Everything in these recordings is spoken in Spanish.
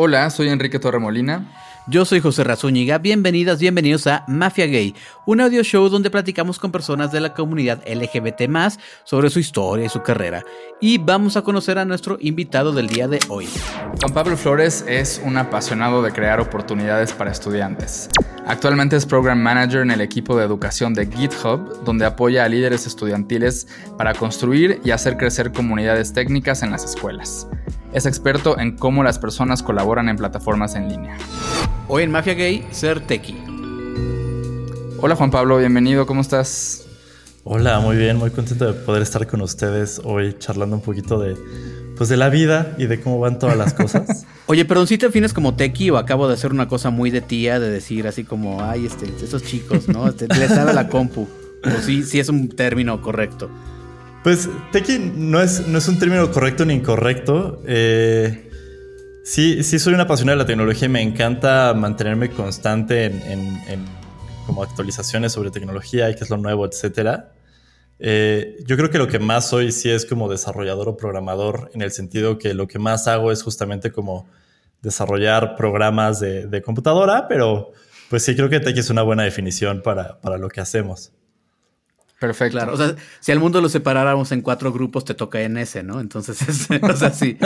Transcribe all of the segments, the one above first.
Hola, soy Enrique Torremolina. Yo soy José Razúñiga, bienvenidas, bienvenidos a Mafia Gay, un audio show donde platicamos con personas de la comunidad LGBT sobre su historia y su carrera. Y vamos a conocer a nuestro invitado del día de hoy. Juan Pablo Flores es un apasionado de crear oportunidades para estudiantes. Actualmente es Program Manager en el equipo de educación de GitHub, donde apoya a líderes estudiantiles para construir y hacer crecer comunidades técnicas en las escuelas. Es experto en cómo las personas colaboran en plataformas en línea. Hoy en Mafia Gay, ser tequi. Hola Juan Pablo, bienvenido, ¿cómo estás? Hola, muy bien, muy contento de poder estar con ustedes hoy charlando un poquito de pues de la vida y de cómo van todas las cosas. Oye, perdón, si te defines como tequi o acabo de hacer una cosa muy de tía de decir así como, ay, este, esos chicos, ¿no? Este, les sabe la compu. O sí, sí es un término correcto. Pues tequi no es, no es un término correcto ni incorrecto. Eh, Sí, sí soy una apasionada de la tecnología y me encanta mantenerme constante en, como actualizaciones sobre tecnología y qué es lo nuevo, etcétera. Eh, yo creo que lo que más soy sí es como desarrollador o programador, en el sentido que lo que más hago es justamente como desarrollar programas de, computadora, pero pues sí creo que Tech es una buena definición para, para lo que hacemos. Perfecto. Claro, o sea, si al mundo lo separáramos en cuatro grupos, te toca en ese, ¿no? Entonces, o sea, sí.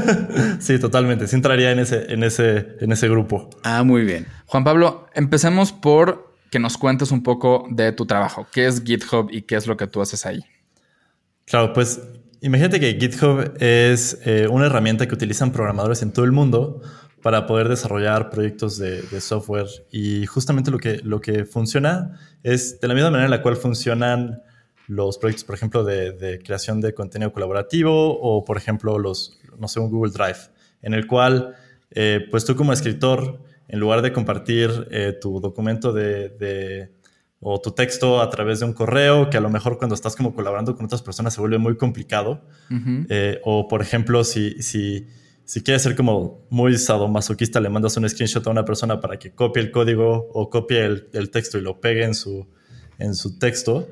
sí, totalmente. Sí entraría en ese, en ese, en ese grupo. Ah, muy bien. Juan Pablo, empecemos por que nos cuentes un poco de tu trabajo. ¿Qué es GitHub y qué es lo que tú haces ahí? Claro, pues imagínate que GitHub es eh, una herramienta que utilizan programadores en todo el mundo para poder desarrollar proyectos de, software. Y justamente lo que, lo que funciona es de la misma manera en la cual funcionan los proyectos, por ejemplo, de, creación de contenido colaborativo o, por ejemplo, los, no sé, un Google Drive, en el cual, eh, pues tú como escritor, en lugar de compartir eh, tu documento de, o tu texto a través de un correo, que a lo mejor cuando estás como colaborando con otras personas se vuelve muy complicado, eh, o por ejemplo, si, si si quieres ser como muy sadomasoquista, le mandas un screenshot a una persona para que copie el código o copie el, texto y lo pegue en su, en su texto.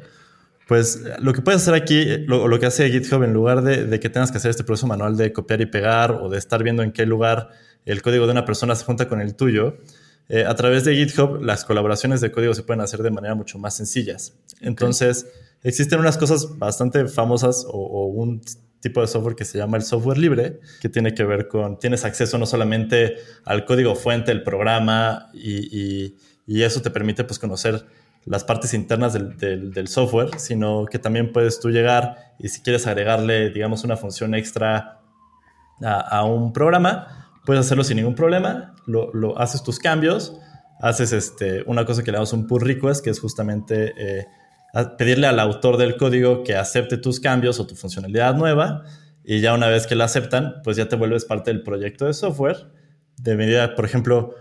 Pues lo que puedes hacer aquí, lo, lo que hace GitHub, en lugar de, que tengas que hacer este proceso manual de copiar y pegar o de estar viendo en qué lugar el código de una persona se junta con el tuyo, eh, a través de GitHub las colaboraciones de código se pueden hacer de manera mucho más sencillas. Entonces, existen unas cosas bastante famosas o, un tipo de software que se llama el software libre, que tiene que ver con, tienes acceso no solamente al código fuente del programa y, eso te permite pues conocer las partes internas del, software, sino que también puedes tú llegar y si quieres agregarle, digamos, una función extra a, un programa, puedes hacerlo sin ningún problema, lo, haces tus cambios, haces este, una cosa que le damos un pull request, que es justamente... Eh, pedirle al autor del código que acepte tus cambios o tu funcionalidad nueva y ya una vez que la aceptan, pues ya te vuelves parte del proyecto de software. De medida, por ejemplo,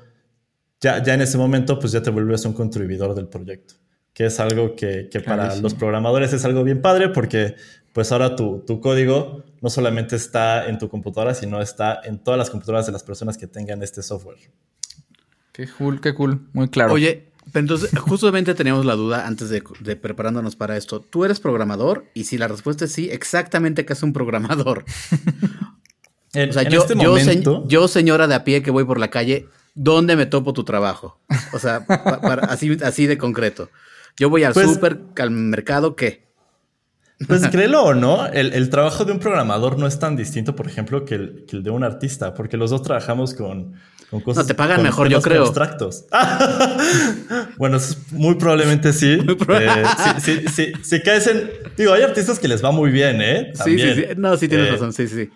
ya, ya en ese momento, pues ya te vuelves un contribuidor del proyecto, que es algo que, para los programadores es algo bien padre porque pues ahora tu, tu, código no solamente está en tu computadora, sino está en todas las computadoras de las personas que tengan este software. Qué cool, qué cool, muy claro. Oye, entonces, justamente teníamos la duda antes de, preparándonos para esto. ¿Tú eres programador? Y si la respuesta es sí, exactamente qué es un programador. o sea, yo, este yo, señora de a pie que voy por la calle, ¿dónde me topo tu trabajo? O sea, así, así de concreto. Yo voy al pues súper, al mercado, ¿qué? Pues créelo o no, el, trabajo de un programador no es tan distinto, por ejemplo, que el, que el de un artista, porque los dos trabajamos con, no, te pagan mejor, yo creo. Abstractos. bueno, muy probablemente sí. Eh, si caes en. Digo, hay artistas que les va muy bien, ¿eh? Sí, sí, sí. No, sí tienes eh, razón, sí, sí.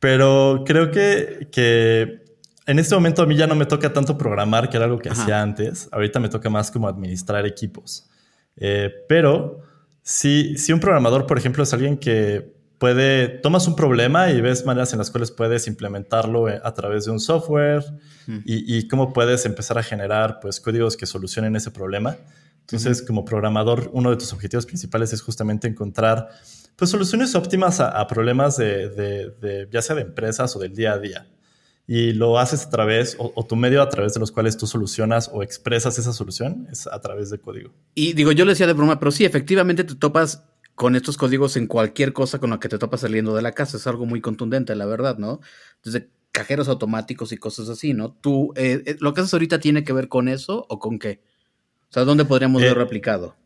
Pero creo que, que en este momento a mí ya no me toca tanto programar, que era algo que hacía antes. Ahorita me toca más como administrar equipos. Eh, pero si, si un programador, por ejemplo, es alguien que puede, tomas un problema y ves maneras en las cuales puedes implementarlo eh, a través de un software y, cómo puedes empezar a generar pues códigos que solucionen ese problema. Entonces, como programador, uno de tus objetivos principales es justamente encontrar pues soluciones óptimas a, problemas de, de, ya sea de empresas o del día a día. Y lo haces a través, o, o, tu medio a través de los cuales tú solucionas o expresas esa solución es a través de código. Y digo, yo le decía de broma, pero sí, efectivamente te topas con estos códigos en cualquier cosa con la que te topas saliendo de la casa. Es algo muy contundente, la verdad, ¿no? Desde cajeros automáticos y cosas así, ¿no? Tú, eh, eh, ¿lo que haces ahorita tiene que ver con eso o con qué? O sea, ¿dónde podríamos verlo aplicado?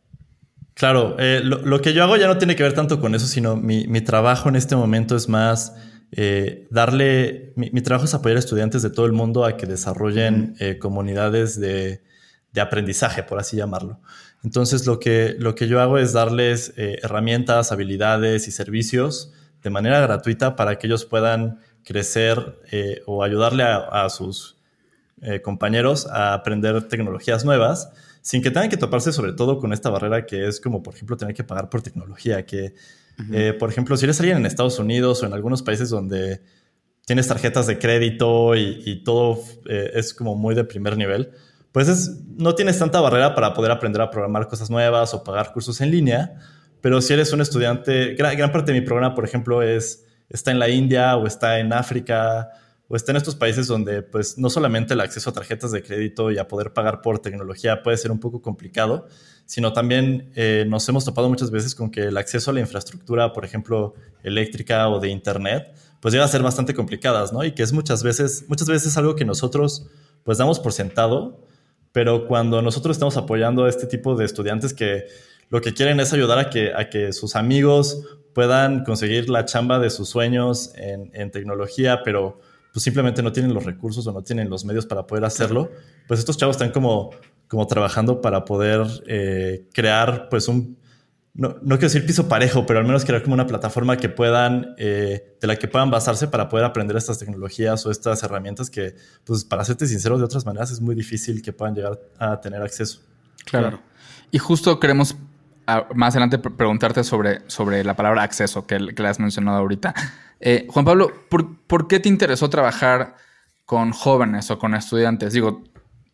Claro, lo, que yo hago ya no tiene que ver tanto con eso, sino mi, mi trabajo en este momento es más darle, mi, trabajo es apoyar a estudiantes de todo el mundo a que desarrollen comunidades de, de, aprendizaje, por así llamarlo. Entonces, lo que, lo que yo hago es darles herramientas, habilidades y servicios de manera gratuita para que ellos puedan crecer eh, o ayudarle a, sus eh, compañeros a aprender tecnologías nuevas sin que tengan que toparse sobre todo con esta barrera que es como, por ejemplo, tener que pagar por tecnología, que, eh, por ejemplo, si eres alguien en Estados Unidos o en algunos países donde tienes tarjetas de crédito y, todo es como muy de primer nivel, pues no tienes tanta barrera para poder aprender a programar cosas nuevas o pagar cursos en línea, pero si eres un estudiante, gran, parte de mi programa, por ejemplo, es, está en la India o está en África o está en estos países donde pues no solamente el acceso a tarjetas de crédito y a poder pagar por tecnología puede ser un poco complicado, sino también eh, nos hemos topado muchas veces con que el acceso a la infraestructura, por ejemplo, eléctrica o de internet, pues llega a ser bastante complicadas, ¿no? Y que es muchas veces, muchas veces algo que nosotros pues damos por sentado, pero cuando nosotros estamos apoyando a este tipo de estudiantes que lo que quieren es ayudar a que, a que sus amigos puedan conseguir la chamba de sus sueños en, en, tecnología, pero pues simplemente no tienen los recursos o no tienen los medios para poder hacerlo, pues estos chavos están como, como trabajando para poder eh, crear pues un, no, no, quiero decir piso parejo, pero al menos crear como una plataforma que puedan, eh, de la que puedan basarse para poder aprender estas tecnologías o estas herramientas que, pues para serte sincero, de otras maneras es muy difícil que puedan llegar a tener acceso. Claro. Y justo queremos más adelante preguntarte sobre, sobre la palabra acceso que, que le has mencionado ahorita. Eh, Juan Pablo, ¿por, qué te interesó trabajar con jóvenes o con estudiantes? Digo,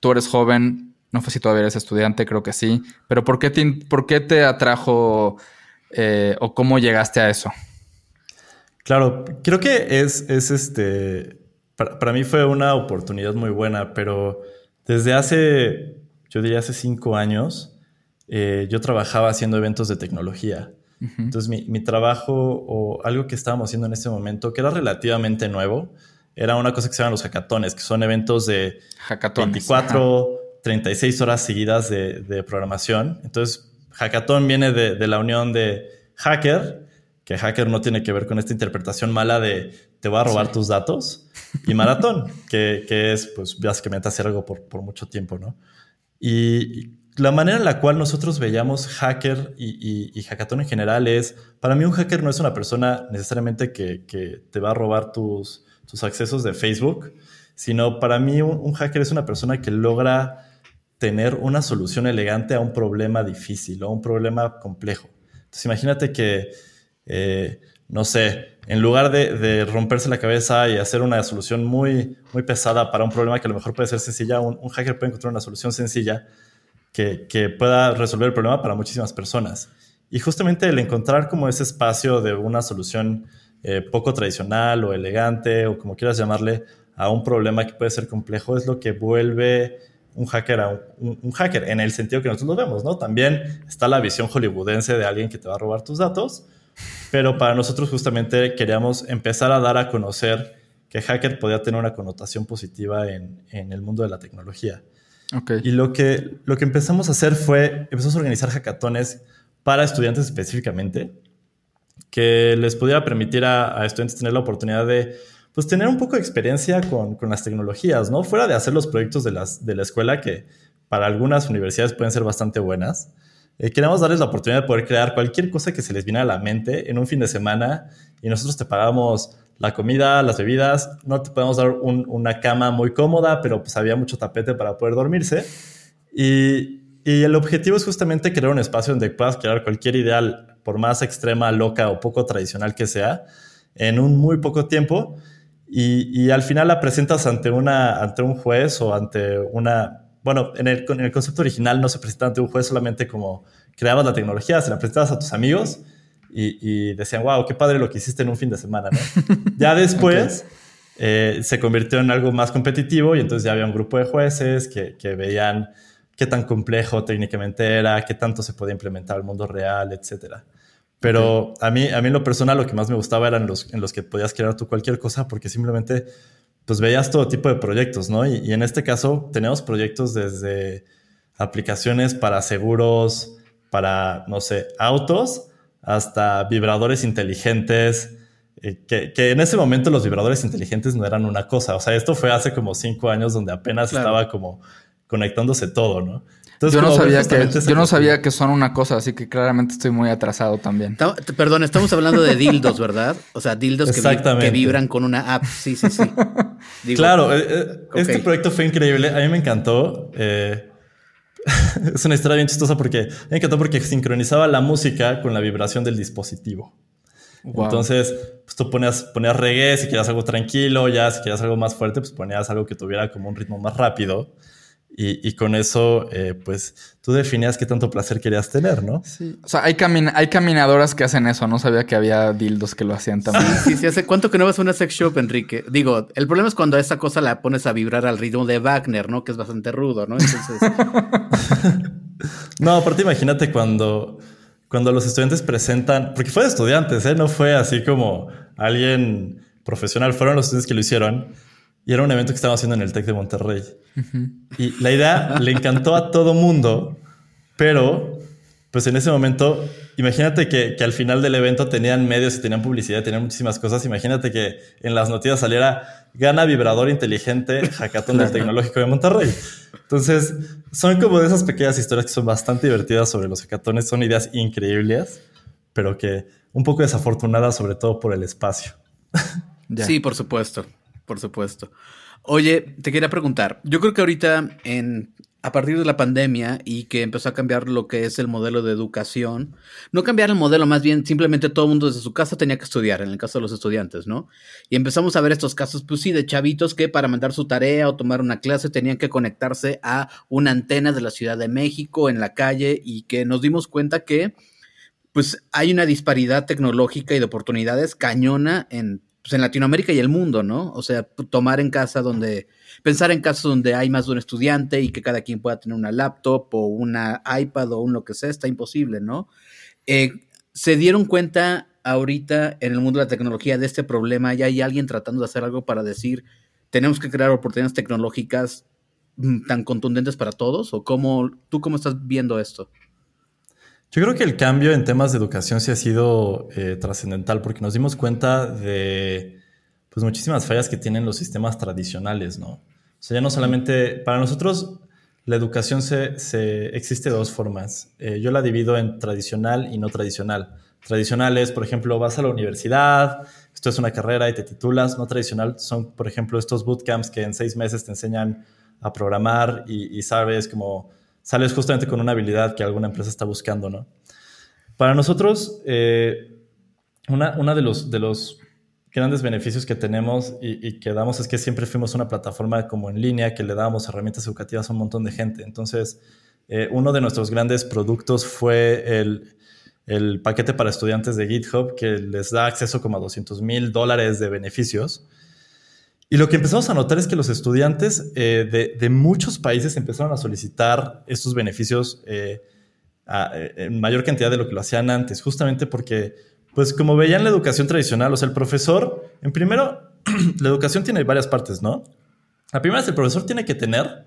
tú eres joven, no sé si todavía eres estudiante, creo que sí, pero ¿por qué te, por qué te atrajo eh, o cómo llegaste a eso? Claro, creo que es, es este, para, para, mí fue una oportunidad muy buena, pero desde hace, yo diría hace cinco años, eh, yo trabajaba haciendo eventos de tecnología. Entonces mi, trabajo o algo que estábamos haciendo en ese momento, que era relativamente nuevo, era una cosa que se llaman los hackatones, que son eventos de 24, 36 horas seguidas de, programación. Entonces, hackathon viene de, la unión de hacker, que hacker no tiene que ver con esta interpretación mala de te voy a robar tus datos, y maratón, que, es pues básicamente hacer algo por, por mucho tiempo, ¿no? Y la manera en la cual nosotros veíamos hacker y, y, hackathon en general es, para mí un hacker no es una persona necesariamente que, te va a robar tus, tus, accesos de Facebook, sino para mí un, hacker es una persona que logra tener una solución elegante a un problema difícil o a un problema complejo. Entonces imagínate que, eh, no sé, en lugar de, romperse la cabeza y hacer una solución muy, muy pesada para un problema que a lo mejor puede ser sencilla, un hacker puede encontrar una solución sencilla que, pueda resolver el problema para muchísimas personas. Y justamente el encontrar como ese espacio de una solución eh, poco tradicional o elegante o como quieras llamarle a un problema que puede ser complejo es lo que vuelve un hacker a un, hacker en el sentido que nosotros lo vemos, ¿no? También está la visión hollywoodense de alguien que te va a robar tus datos, pero para nosotros justamente queríamos empezar a dar a conocer que hacker podía tener una connotación positiva en, en el mundo de la tecnología. Y lo que, lo que empezamos a hacer fue, empezamos a organizar hackatones para estudiantes específicamente, que les pudiera permitir a, estudiantes tener la oportunidad de pues, tener un poco de experiencia con, con, las tecnologías, ¿no? Fuera de hacer los proyectos de, las, de la escuela, que para algunas universidades pueden ser bastante buenas. Eh, queremos darles la oportunidad de poder crear cualquier cosa que se les viene a la mente en un fin de semana y nosotros te pagamos la comida, las bebidas, no te podemos dar una cama muy cómoda, pero pues había mucho tapete para poder dormirse. Y, el objetivo es justamente crear un espacio donde puedas crear cualquier ideal, por más extrema, loca o poco tradicional que sea, en un muy poco tiempo. Y, al final la presentas ante, una, ante un juez o ante una... Bueno, en el, en el concepto original no se presenta ante un juez solamente como creabas la tecnología, se la presentabas a tus amigos y, decían, wow, qué padre lo que hiciste en un fin de semana, ¿no? ya después eh, se convirtió en algo más competitivo y entonces ya había un grupo de jueces que, que, veían qué tan complejo técnicamente era, qué tanto se podía implementar al mundo real, etcétera. Pero a, mí, a mí en lo personal lo que más me gustaba eran los en los que podías crear tú cualquier cosa porque simplemente pues veías todo tipo de proyectos, ¿no? Y, en este caso tenemos proyectos desde aplicaciones para seguros, para, no sé, autos, hasta vibradores inteligentes, eh, que, en ese momento los vibradores inteligentes no eran una cosa. O sea, esto fue hace como cinco años donde apenas estaba como conectándose todo, ¿no? Yo no, sabía que, yo no sabía que son una cosa, así que claramente estoy muy atrasado también. Perdón, estamos hablando de dildos, ¿verdad? O sea, dildos que, vibran con una app. Sí, sí, sí. claro, eh, eh, este proyecto fue increíble. A mí me encantó. Eh, es una historia bien chistosa porque me encantó porque sincronizaba la música con la vibración del dispositivo. Entonces, pues tú ponías, ponías reggae si querías algo tranquilo, ya si querías algo más fuerte, pues ponías algo que tuviera como un ritmo más rápido. Y, con eso, eh, pues tú definías qué tanto placer querías tener, ¿no? Sí. O sea, hay, hay caminadoras que hacen eso. No sabía que había dildos que lo hacían también. Sí, sí, ¿Hace cuánto que no vas a una sex shop, Enrique? Digo, el problema es cuando esa cosa la pones a vibrar al ritmo de Wagner, ¿no? Que es bastante rudo, ¿no? Entonces. no, aparte, imagínate cuando, cuando los estudiantes presentan. Porque fue de estudiantes, ¿eh? No fue así como alguien profesional. Fueron los estudiantes que lo hicieron y era un evento que estábamos haciendo en el TEC de Monterrey. Y la idea le encantó a todo mundo, pero pues en ese momento, imagínate que, al final del evento tenían medios y tenían publicidad, tenían muchísimas cosas. Imagínate que en las noticias saliera gana vibrador inteligente hackathon del Tecnológico de Monterrey. Entonces, son como de esas pequeñas historias que son bastante divertidas sobre los hackatones. Son ideas increíbles, pero que un poco desafortunadas, sobre todo por el espacio. Sí, por supuesto por supuesto. Oye, te quería preguntar, yo creo que ahorita en a partir de la pandemia y que empezó a cambiar lo que es el modelo de educación, no cambiar el modelo, más bien simplemente todo el mundo desde su casa tenía que estudiar, en el caso de los estudiantes, ¿no? Y empezamos a ver estos casos, pues sí, de chavitos que para mandar su tarea o tomar una clase tenían que conectarse a una antena de la Ciudad de México en la calle y que nos dimos cuenta que pues hay una disparidad tecnológica y de oportunidades cañona en pues, en Latinoamérica y el mundo, ¿no? O sea, tomar en casa donde, pensar en casos donde hay más de un estudiante y que cada quien pueda tener una laptop o una iPad o un lo que sea, está imposible, ¿no? Eh, ¿Se dieron cuenta ahorita en el mundo de la tecnología de este problema? ¿Ya hay alguien tratando de hacer algo para decir, tenemos que crear oportunidades tecnológicas mm, tan contundentes para todos? ¿O cómo, tú cómo estás viendo esto? Yo creo que el cambio en temas de educación sí ha sido eh, trascendental porque nos dimos cuenta de pues, muchísimas fallas que tienen los sistemas tradicionales, ¿no? O sea, ya no solamente, para nosotros la educación se, se existe de dos formas. Eh, yo la divido en tradicional y no tradicional. Tradicional es, por ejemplo, vas a la universidad, esto es una carrera y te titulas. No tradicional son, por ejemplo, estos bootcamps que en seis meses te enseñan a programar y, y sabes como sales justamente con una habilidad que alguna empresa está buscando, ¿no? Para nosotros, eh, una, de, los, de los grandes beneficios que tenemos y, que damos es que siempre fuimos una plataforma como en línea que le dábamos herramientas educativas a un montón de gente. Entonces, eh, uno de nuestros grandes productos fue el, el, paquete para estudiantes de GitHub que les da acceso como a 200 mil dólares de beneficios y lo que empezamos a notar es que los estudiantes eh, de, muchos países empezaron a solicitar estos beneficios eh, eh, en mayor cantidad de lo que lo hacían antes, justamente porque, pues como veían la educación tradicional, o sea, el profesor, en primero, la educación tiene varias partes, ¿no? La primera es el profesor tiene que tener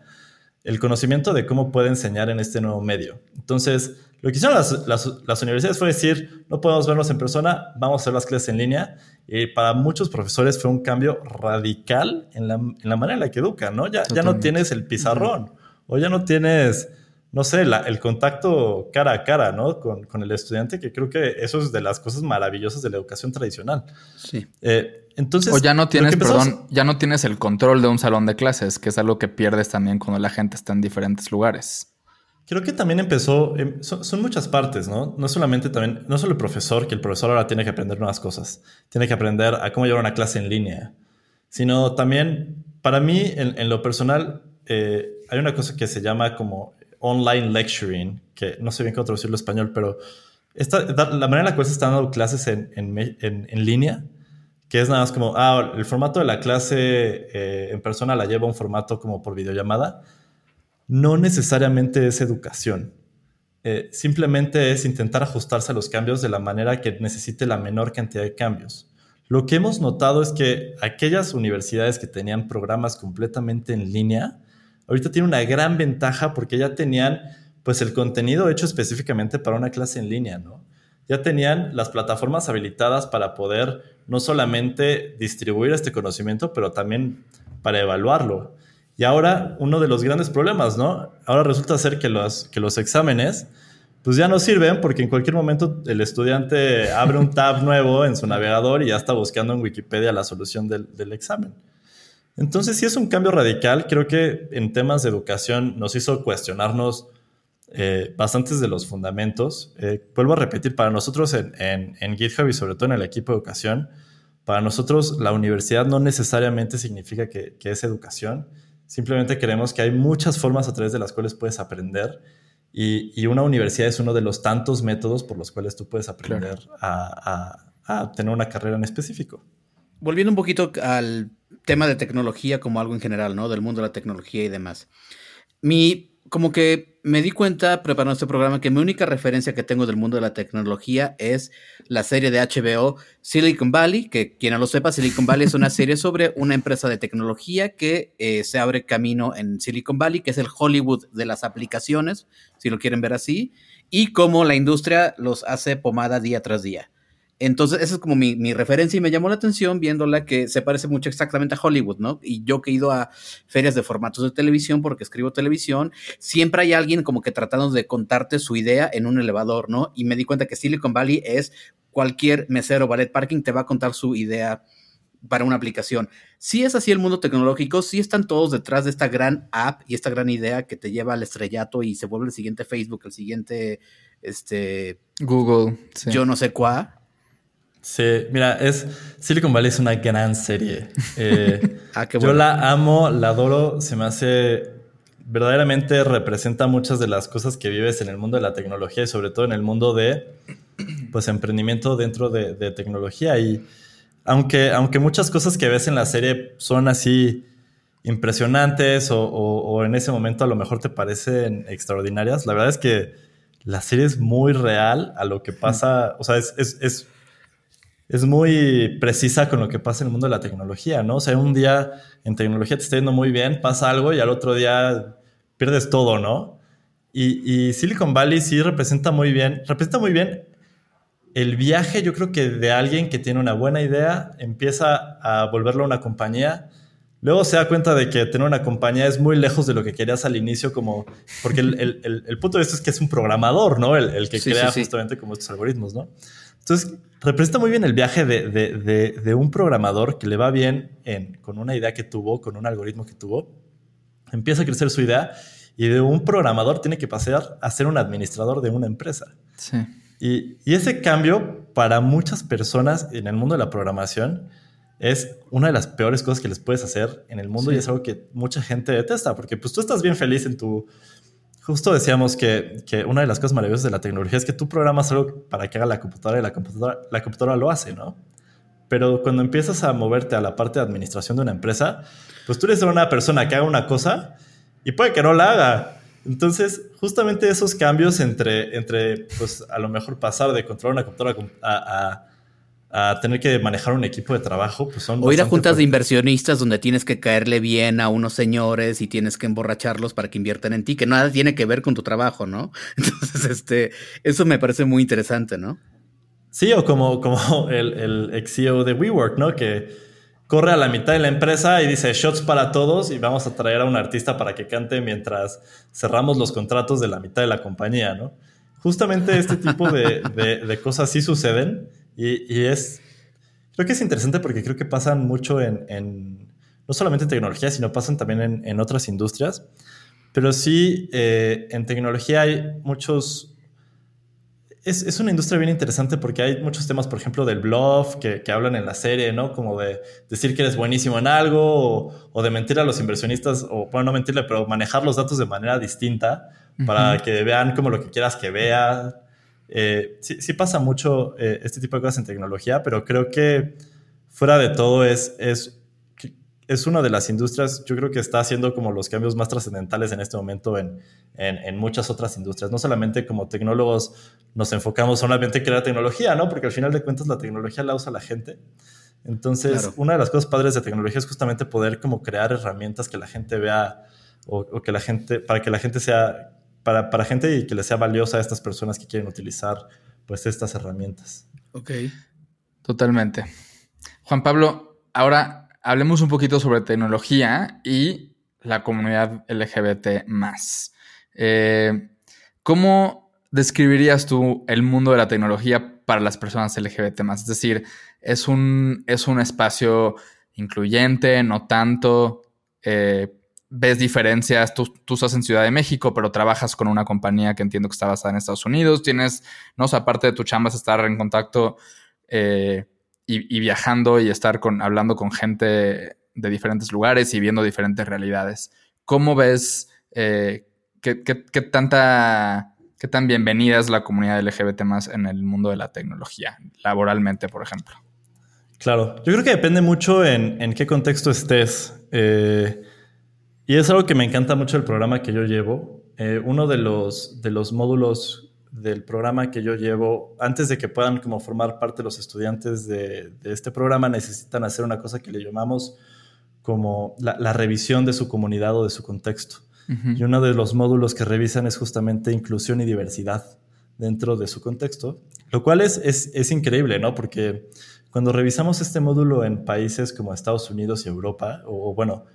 el conocimiento de cómo puede enseñar en este nuevo medio. Entonces, lo que hicieron las, universidades fue decir, no podemos vernos en persona, vamos a hacer las clases en línea. Y para muchos profesores fue un cambio radical en la, manera en la que educan, ¿no? Ya, ya no tienes el pizarrón o ya no tienes, no sé, el contacto cara a cara, ¿no? Con, el estudiante, que creo que eso es de las cosas maravillosas de la educación tradicional. Sí. Eh, entonces, o ya no tienes, perdón, ya no tienes el control de un salón de clases, que es algo que pierdes también cuando la gente está en diferentes lugares. Creo que también empezó, em, son, muchas partes, ¿no? No solamente también, no solo el profesor, que el profesor ahora tiene que aprender nuevas cosas, tiene que aprender a cómo llevar una clase en línea, sino también, para mí, en, lo personal, eh, hay una cosa que se llama como online lecturing, que no sé bien cómo traducirlo en español, pero esta, la manera en la cual se están dando clases en, en, línea, que es nada más como, ah, el formato de la clase eh, en persona la lleva un formato como por videollamada no necesariamente es educación. Eh, simplemente es intentar ajustarse a los cambios de la manera que necesite la menor cantidad de cambios. lo que hemos notado es que aquellas universidades que tenían programas completamente en línea, ahorita tienen una gran ventaja porque ya tenían pues el contenido hecho específicamente para una clase en línea, ¿no? Ya tenían las plataformas habilitadas para poder no solamente distribuir este conocimiento, pero también para evaluarlo. Y ahora uno de los grandes problemas, ¿no? Ahora resulta ser que los, que los exámenes pues ya no sirven porque en cualquier momento el estudiante abre un tab nuevo en su navegador y ya está buscando en Wikipedia la solución del, examen. Entonces, si es un cambio radical. Creo que en temas de educación nos hizo cuestionarnos eh, bastantes de los fundamentos. Eh, vuelvo a repetir, para nosotros en, en, GitHub y sobre todo en el equipo de educación, para nosotros la universidad no necesariamente significa que, que es educación. Simplemente creemos que hay muchas formas a través de las cuales puedes aprender y, una universidad es uno de los tantos métodos por los cuales tú puedes aprender a, tener una carrera en específico. Volviendo un poquito al tema de tecnología como algo en general, ¿no? Del mundo de la tecnología y demás. Mi como que me di cuenta preparando este programa que mi única referencia que tengo del mundo de la tecnología es la serie de HBO Silicon Valley, que quien no lo sepa, Silicon Valley es una serie sobre una empresa de tecnología que eh, se abre camino en Silicon Valley, que es el Hollywood de las aplicaciones, si lo quieren ver así, y cómo la industria los hace pomada día tras día. Entonces, esa es como mi, referencia y me llamó la atención viéndola que se parece mucho exactamente a Hollywood, ¿no? Y yo que he ido a ferias de formatos de televisión porque escribo televisión, siempre hay alguien como que tratando de contarte su idea en un elevador, ¿no? Y me di cuenta que Silicon Valley es cualquier mesero ballet parking te va a contar su idea para una aplicación. Si es así el mundo tecnológico, sí están todos detrás de esta gran app y esta gran idea que te lleva al estrellato y se vuelve el siguiente Facebook, el siguiente, este... Google. Yo no sé cuál. Sí, mira, es Silicon Valley es una gran serie. Eh, ah, yo la amo, la adoro, se me hace verdaderamente representa muchas de las cosas que vives en el mundo de la tecnología y sobre todo en el mundo de pues emprendimiento dentro de, tecnología. Y aunque, aunque muchas cosas que ves en la serie son así impresionantes o, en ese momento a lo mejor te parecen extraordinarias, la verdad es que la serie es muy real a lo que pasa, o sea, es, es es muy precisa con lo que pasa en el mundo de la tecnología, ¿no? O sea, un día en tecnología te está yendo muy bien, pasa algo y al otro día pierdes todo, ¿no? Y, Silicon Valley sí representa muy bien, representa muy bien el viaje, yo creo que de alguien que tiene una buena idea, empieza a volverlo una compañía, luego se da cuenta de que tener una compañía es muy lejos de lo que querías al inicio, como, porque el, punto de esto es que es un programador, ¿no? El, que crea justamente como estos algoritmos, ¿no? Entonces, representa muy bien el viaje de, un programador que le va bien con una idea que tuvo, con un algoritmo que tuvo, empieza a crecer su idea y de un programador tiene que pasar a ser un administrador de una empresa. Sí. Y, ese cambio para muchas personas en el mundo de la programación es una de las peores cosas que les puedes hacer en el mundo y es algo que mucha gente detesta, porque pues tú estás bien feliz en tu Justo decíamos que, que, una de las cosas maravillosas de la tecnología es que tú programas algo para que haga la computadora y la computadora, la computadora lo hace, ¿no? Pero cuando empiezas a moverte a la parte de administración de una empresa, pues tú eres una persona que haga una cosa y puede que no la haga. Entonces, justamente esos cambios entre, entre pues a lo mejor pasar de controlar una computadora a a tener que manejar un equipo de trabajo, pues son... O ir a juntas de inversionistas donde tienes que caerle bien a unos señores y tienes que emborracharlos para que inviertan en ti, que nada tiene que ver con tu trabajo, ¿no? Entonces, este, eso me parece muy interesante, ¿no? Sí, o como, como el, el ex CEO de WeWork, ¿no? Que corre a la mitad de la empresa y dice shots para todos y vamos a traer a un artista para que cante mientras cerramos los contratos de la mitad de la compañía, ¿no? Justamente este tipo de, de cosas sí suceden y, es, creo que es interesante porque creo que pasan mucho en, no solamente en tecnología, sino pasan también en, otras industrias. Pero sí, eh, en tecnología hay muchos... Es, es, una industria bien interesante porque hay muchos temas, por ejemplo, del bluff que, que hablan en la serie, ¿no? Como de decir que eres buenísimo en algo o, o, de mentir a los inversionistas, o bueno, no mentirle, pero manejar los datos de manera distinta para que vean como lo que quieras que vea. Eh, sí, pasa mucho eh, este tipo de cosas en tecnología, pero creo que fuera de todo es, es, es una de las industrias, yo creo que está haciendo como los cambios más trascendentales en este momento en, en, muchas otras industrias. No solamente como tecnólogos nos enfocamos solamente en crear tecnología, ¿no? Porque al final de cuentas la tecnología la usa la gente. Entonces, una de las cosas padres de tecnología es justamente poder como crear herramientas que la gente vea o, que la gente, para que la gente sea, para, para gente y que le sea valiosa a estas personas que quieren utilizar pues estas herramientas. Ok. Totalmente. Juan Pablo, ahora hablemos un poquito sobre tecnología y la comunidad LGBT más. Eh, ¿Cómo describirías tú el mundo de la tecnología para las personas LGBT más? Es decir, ¿es un, es un espacio incluyente, no tanto? Eh, ¿Ves diferencias? Tú, estás en Ciudad de México, pero trabajas con una compañía que entiendo que está basada en Estados Unidos. Tienes, no sé, aparte de tu chamba, estar en contacto eh, y, viajando y estar con, hablando con gente de diferentes lugares y viendo diferentes realidades. ¿Cómo ves eh, qué, tanta, qué tan bienvenida es la comunidad LGBT más en el mundo de la tecnología, laboralmente, por ejemplo? Claro, yo creo que depende mucho en, qué contexto estés. Eh, y es algo que me encanta mucho del programa que yo llevo. Eh, uno de los, de los módulos del programa que yo llevo, antes de que puedan como formar parte de los estudiantes de, este programa, necesitan hacer una cosa que le llamamos como la, revisión de su comunidad o de su contexto. Y uno de los módulos que revisan es justamente inclusión y diversidad dentro de su contexto, lo cual es, es, increíble, ¿no? Porque cuando revisamos este módulo en países como Estados Unidos y Europa, o, bueno,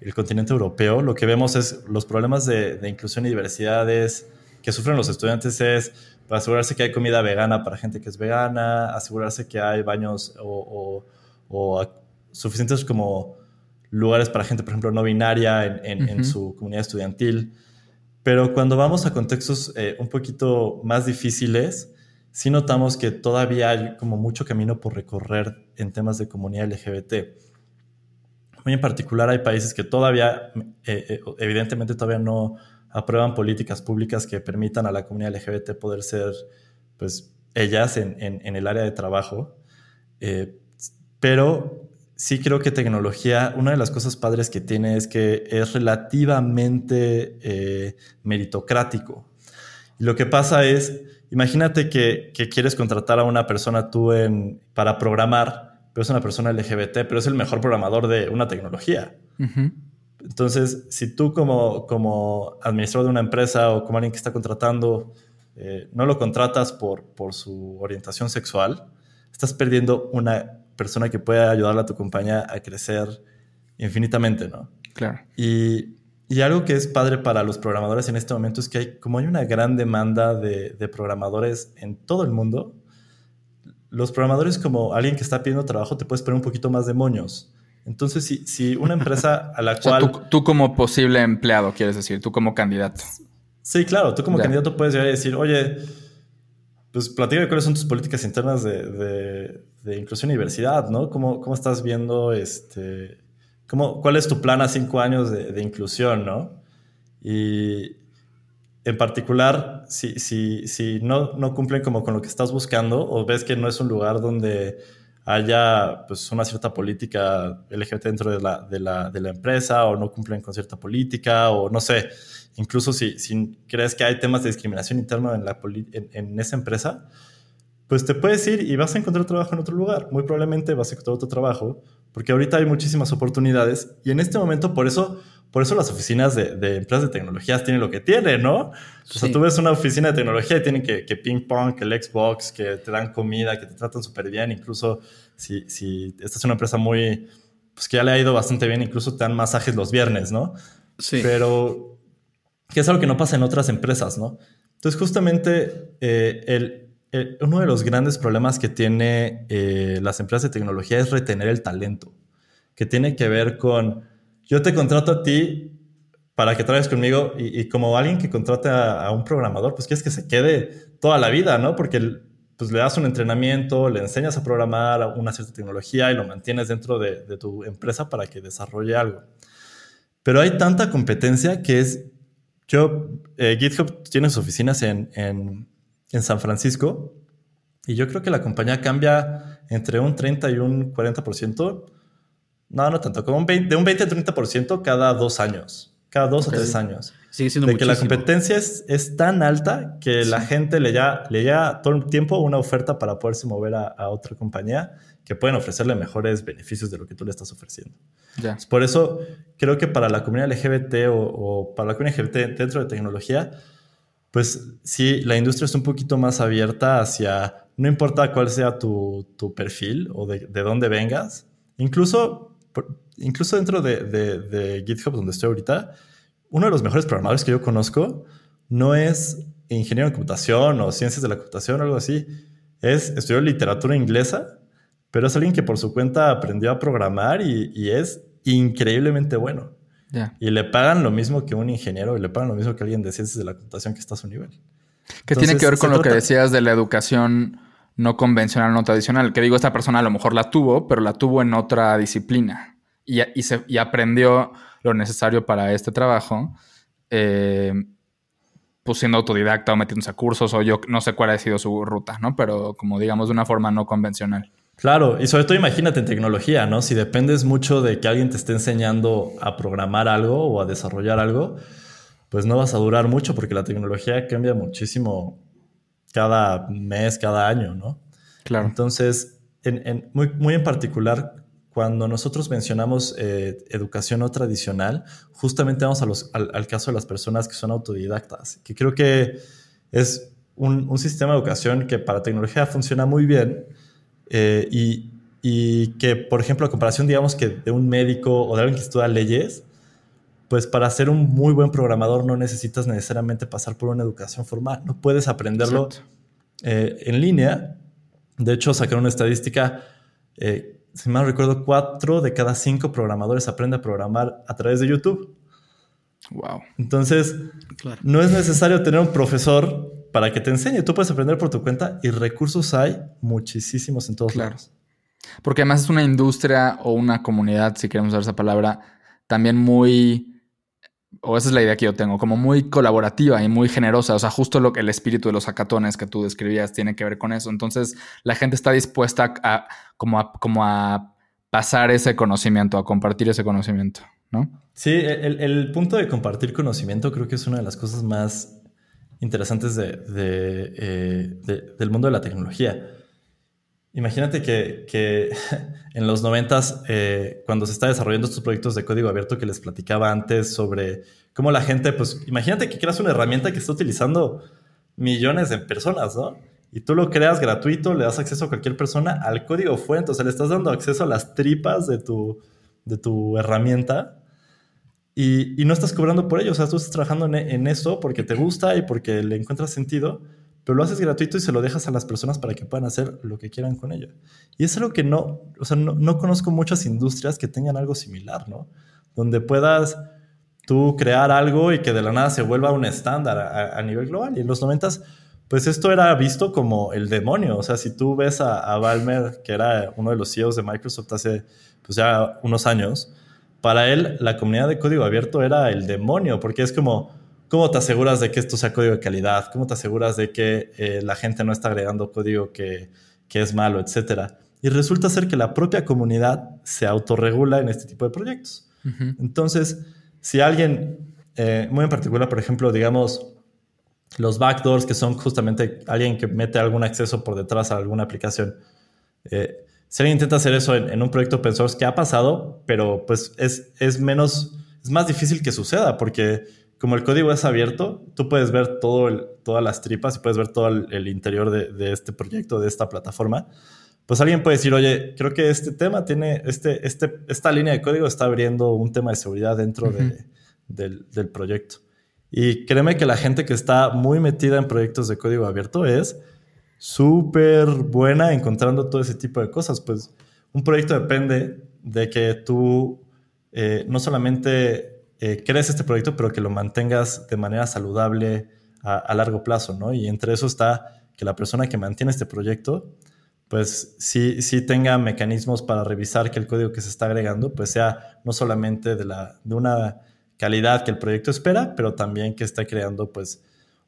el continente europeo, lo que vemos es los problemas de, de inclusión y diversidad es que sufren los estudiantes es para asegurarse que hay comida vegana para gente que es vegana, asegurarse que hay baños o, suficientes como lugares para gente, por ejemplo, no binaria en, su comunidad estudiantil. Pero cuando vamos a contextos eh, un poquito más difíciles, sí notamos que todavía hay como mucho camino por recorrer en temas de comunidad LGBT. Muy en particular hay países que todavía, eh, eh, evidentemente todavía no, aprueban políticas públicas que permitan a la comunidad LGBT poder ser, pues, ellas en, el área de trabajo. Eh, pero sí creo que tecnología, una de las cosas padres que tiene es que es relativamente eh, meritocrático. Y lo que pasa es, imagínate que, quieres contratar a una persona tú en, para programar, pero es una persona LGBT, pero es el mejor programador de una tecnología. Entonces, si tú como, como administrador de una empresa o como alguien que está contratando, eh, no lo contratas por, por su orientación sexual, estás perdiendo una persona que puede ayudarle a tu compañía a crecer infinitamente, ¿no? Claro. Y, y, algo que es padre para los programadores en este momento es que hay, como hay una gran demanda de, de programadores en todo el mundo, los programadores como alguien que está pidiendo trabajo te puedes poner un poquito más de moños. Entonces, si, si una empresa a la cual... Tú, como posible empleado, quieres decir, tú como candidato. Sí, claro, tú como candidato puedes llegar y decir, oye, pues platícame cuáles son tus políticas internas de, inclusión y diversidad, ¿no? ¿Cómo, cómo estás viendo este... Cómo, ¿Cuál es tu plan a cinco años de, inclusión, no? Y en particular, si, si, si no, no cumplen como con lo que estás buscando o ves que no es un lugar donde haya pues, una cierta política LGBT dentro de la, de, la, de la, empresa o no cumplen con cierta política o no sé, incluso si, si crees que hay temas de discriminación interna en, la en, en, esa empresa, pues te puedes ir y vas a encontrar trabajo en otro lugar. Muy probablemente vas a encontrar otro trabajo porque ahorita hay muchísimas oportunidades y en este momento por eso por eso las oficinas de, de, empresas de tecnologías tienen lo que tienen, ¿no? O sea, tú ves una oficina de tecnología y tienen que, que ping pong, que el Xbox, que te dan comida, que te tratan súper bien. Incluso si, si esta es una empresa muy, pues que ya le ha ido bastante bien, incluso te dan masajes los viernes, ¿no? Sí. Pero que es algo que no pasa en otras empresas, ¿no? Entonces, justamente eh, el, uno de los grandes problemas que tiene eh, las empresas de tecnología es retener el talento, que tiene que ver con yo te contrato a ti para que traes conmigo y, como alguien que contrata a, un programador, pues quieres que se quede toda la vida, ¿no? Porque pues le das un entrenamiento, le enseñas a programar una cierta tecnología y lo mantienes dentro de, tu empresa para que desarrolle algo. Pero hay tanta competencia que es, yo, eh, GitHub tiene sus oficinas en, en, en San Francisco y yo creo que la compañía cambia entre un 30 y un 40% no, no tanto, como un 20, de un 20 a 30% cada dos años, cada dos o tres años. Sigue siendo de que la competencia es, es tan alta que la gente le ya le ya todo el tiempo una oferta para poderse mover a, otra compañía que pueden ofrecerle mejores beneficios de lo que tú le estás ofreciendo. Por eso creo que para la comunidad LGBT o, o, para la comunidad LGBT dentro de tecnología, pues sí, la industria es un poquito más abierta hacia, no importa cuál sea tu, tu perfil o de, de, dónde vengas, incluso, incluso dentro de, de, de GitHub donde estoy ahorita, uno de los mejores programadores que yo conozco no es ingeniero en computación o ciencias de la computación o algo así. Es, estudió literatura inglesa, pero es alguien que por su cuenta aprendió a programar y, es increíblemente bueno. Y le pagan lo mismo que un ingeniero y le pagan lo mismo que alguien de ciencias de la computación que está a su nivel. ¿Qué tiene que ver con lo que decías de la educación no convencional, no tradicional. Que digo, esta persona a lo mejor la tuvo, pero la tuvo en otra disciplina y, y, se, y aprendió lo necesario para este trabajo, eh, pues siendo autodidacta o metiéndose a cursos o yo no sé cuál ha sido su ruta, ¿no? Pero como digamos de una forma no convencional. Claro, y sobre todo imagínate en tecnología, ¿no? Si dependes mucho de que alguien te esté enseñando a programar algo o a desarrollar algo, pues no vas a durar mucho porque la tecnología cambia muchísimo cada mes, cada año, ¿no? Claro. Entonces, muy, muy en particular, cuando nosotros mencionamos eh, educación no tradicional, justamente vamos a los, al, caso de las personas que son autodidactas, que creo que es un, sistema de educación que para tecnología funciona muy bien eh, y, y, que, por ejemplo, a comparación, digamos que de un médico o de alguien que estudia leyes, pues para ser un muy buen programador no necesitas necesariamente pasar por una educación formal, no puedes aprenderlo eh, en línea. De hecho, sacaron una estadística si mal recuerdo, cuatro de cada cinco programadores aprenden a programar a través de YouTube. Wow. Entonces, no es necesario tener un profesor para que te enseñe. Tú puedes aprender por tu cuenta y recursos hay muchísimos en todos lados. Porque además es una industria o una comunidad, si queremos usar esa palabra, también muy o esa es la idea que yo tengo, como muy colaborativa y muy generosa. O sea, justo lo que el espíritu de los hackatones que tú describías tiene que ver con eso. Entonces, la gente está dispuesta a como a, como a pasar ese conocimiento, a compartir ese conocimiento, ¿no? Sí, el, punto de compartir conocimiento creo que es una de las cosas más interesantes de, eh, del mundo de la tecnología. Imagínate que, en los noventas, eh, cuando se está desarrollando estos proyectos de código abierto que les platicaba antes sobre cómo la gente, pues imagínate que creas una herramienta que está utilizando millones de personas, ¿no? Y tú lo creas gratuito, le das acceso a cualquier persona al código fuente, o sea, le estás dando acceso a las tripas de tu, de tu herramienta y, no estás cobrando por ello, o sea, tú estás trabajando en, en eso porque te gusta y porque le encuentras sentido pero lo haces gratuito y se lo dejas a las personas para que puedan hacer lo que quieran con ello. Y es algo que no, o sea, no, conozco muchas industrias que tengan algo similar, ¿no? Donde puedas tú crear algo y que de la nada se vuelva un estándar a, nivel global. Y en los noventas, pues esto era visto como el demonio. O sea, si tú ves a, a Balmer, que era uno de los CEOs de Microsoft hace pues ya unos años, para él la comunidad de código abierto era el demonio, porque es como ¿Cómo te aseguras de que esto sea código de calidad? ¿Cómo te aseguras de que eh, la gente no está agregando código que, es malo, etcétera? Y resulta ser que la propia comunidad se autorregula en este tipo de proyectos. Entonces, si alguien, eh, muy en particular, por ejemplo, digamos, los backdoors, que son justamente alguien que mete algún acceso por detrás a alguna aplicación. Eh, si alguien intenta hacer eso en, un proyecto open source, que ha pasado, pero pues es, es menos, es más difícil que suceda, porque como el código es abierto, tú puedes ver todo todas las tripas y puedes ver todo el, interior de, este proyecto, de esta plataforma. Pues alguien puede decir, oye, creo que este tema tiene, este, este, esta línea de código está abriendo un tema de seguridad dentro del, del, proyecto. Y créeme que la gente que está muy metida en proyectos de código abierto es súper buena encontrando todo ese tipo de cosas. Pues un proyecto depende de que tú eh, no solamente eh, crees este proyecto, pero que lo mantengas de manera saludable a, largo plazo, ¿no? Y entre eso está que la persona que mantiene este proyecto, pues sí, sí tenga mecanismos para revisar que el código que se está agregando, pues sea no solamente de, la, de una calidad que el proyecto espera, pero también que esté creando, pues,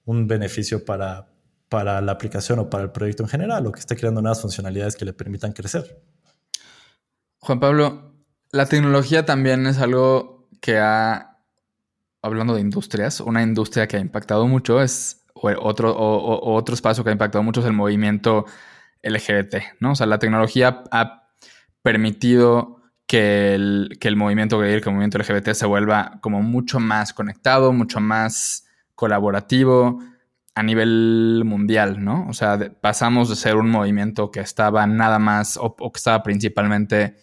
un beneficio para, para la aplicación o para el proyecto en general, o que esté creando nuevas funcionalidades que le permitan crecer. Juan Pablo, la tecnología también es algo que ha, hablando de industrias, una industria que ha impactado mucho es, o otro, o, otro espacio que ha impactado mucho es el movimiento LGBT, ¿no? O sea, la tecnología ha permitido que el, que el movimiento gay, que el movimiento LGBT se vuelva como mucho más conectado, mucho más colaborativo a nivel mundial, ¿no? O sea, pasamos de ser un movimiento que estaba nada más o, que estaba principalmente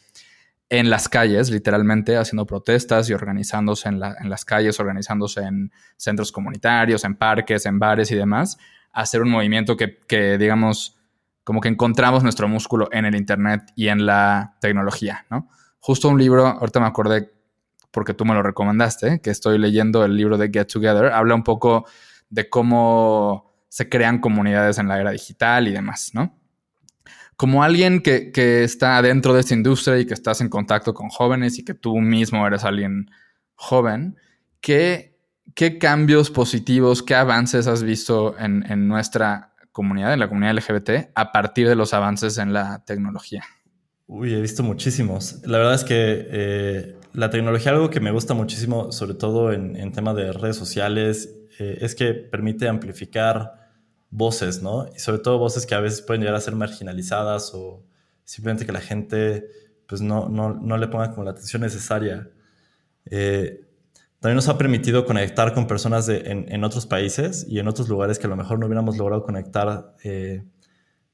en las calles, literalmente, haciendo protestas y organizándose en, en, las calles, organizándose en centros comunitarios, en parques, en bares y demás, a ser un movimiento que, que, digamos, como que encontramos nuestro músculo en el Internet y en la tecnología, ¿no? Justo un libro, ahorita me acordé porque tú me lo recomendaste, que estoy leyendo el libro de Get Together, habla un poco de cómo se crean comunidades en la era digital y demás, ¿no? Como alguien que, está dentro de esta industria y que estás en contacto con jóvenes y que tú mismo eres alguien joven, ¿qué, qué cambios positivos, qué avances has visto en, en nuestra comunidad, en la comunidad LGBT, a partir de los avances en la tecnología? Uy, he visto muchísimos. La verdad es que eh, la tecnología, algo que me gusta muchísimo, sobre todo en, en tema de redes sociales, eh, es que permite amplificar voces, ¿no? Y sobre todo voces que a veces pueden llegar a ser marginalizadas o simplemente que la gente pues no, no, no le ponga como la atención necesaria. Eh, también nos ha permitido conectar con personas de, en, en, otros países y en otros lugares que a lo mejor no hubiéramos logrado conectar de,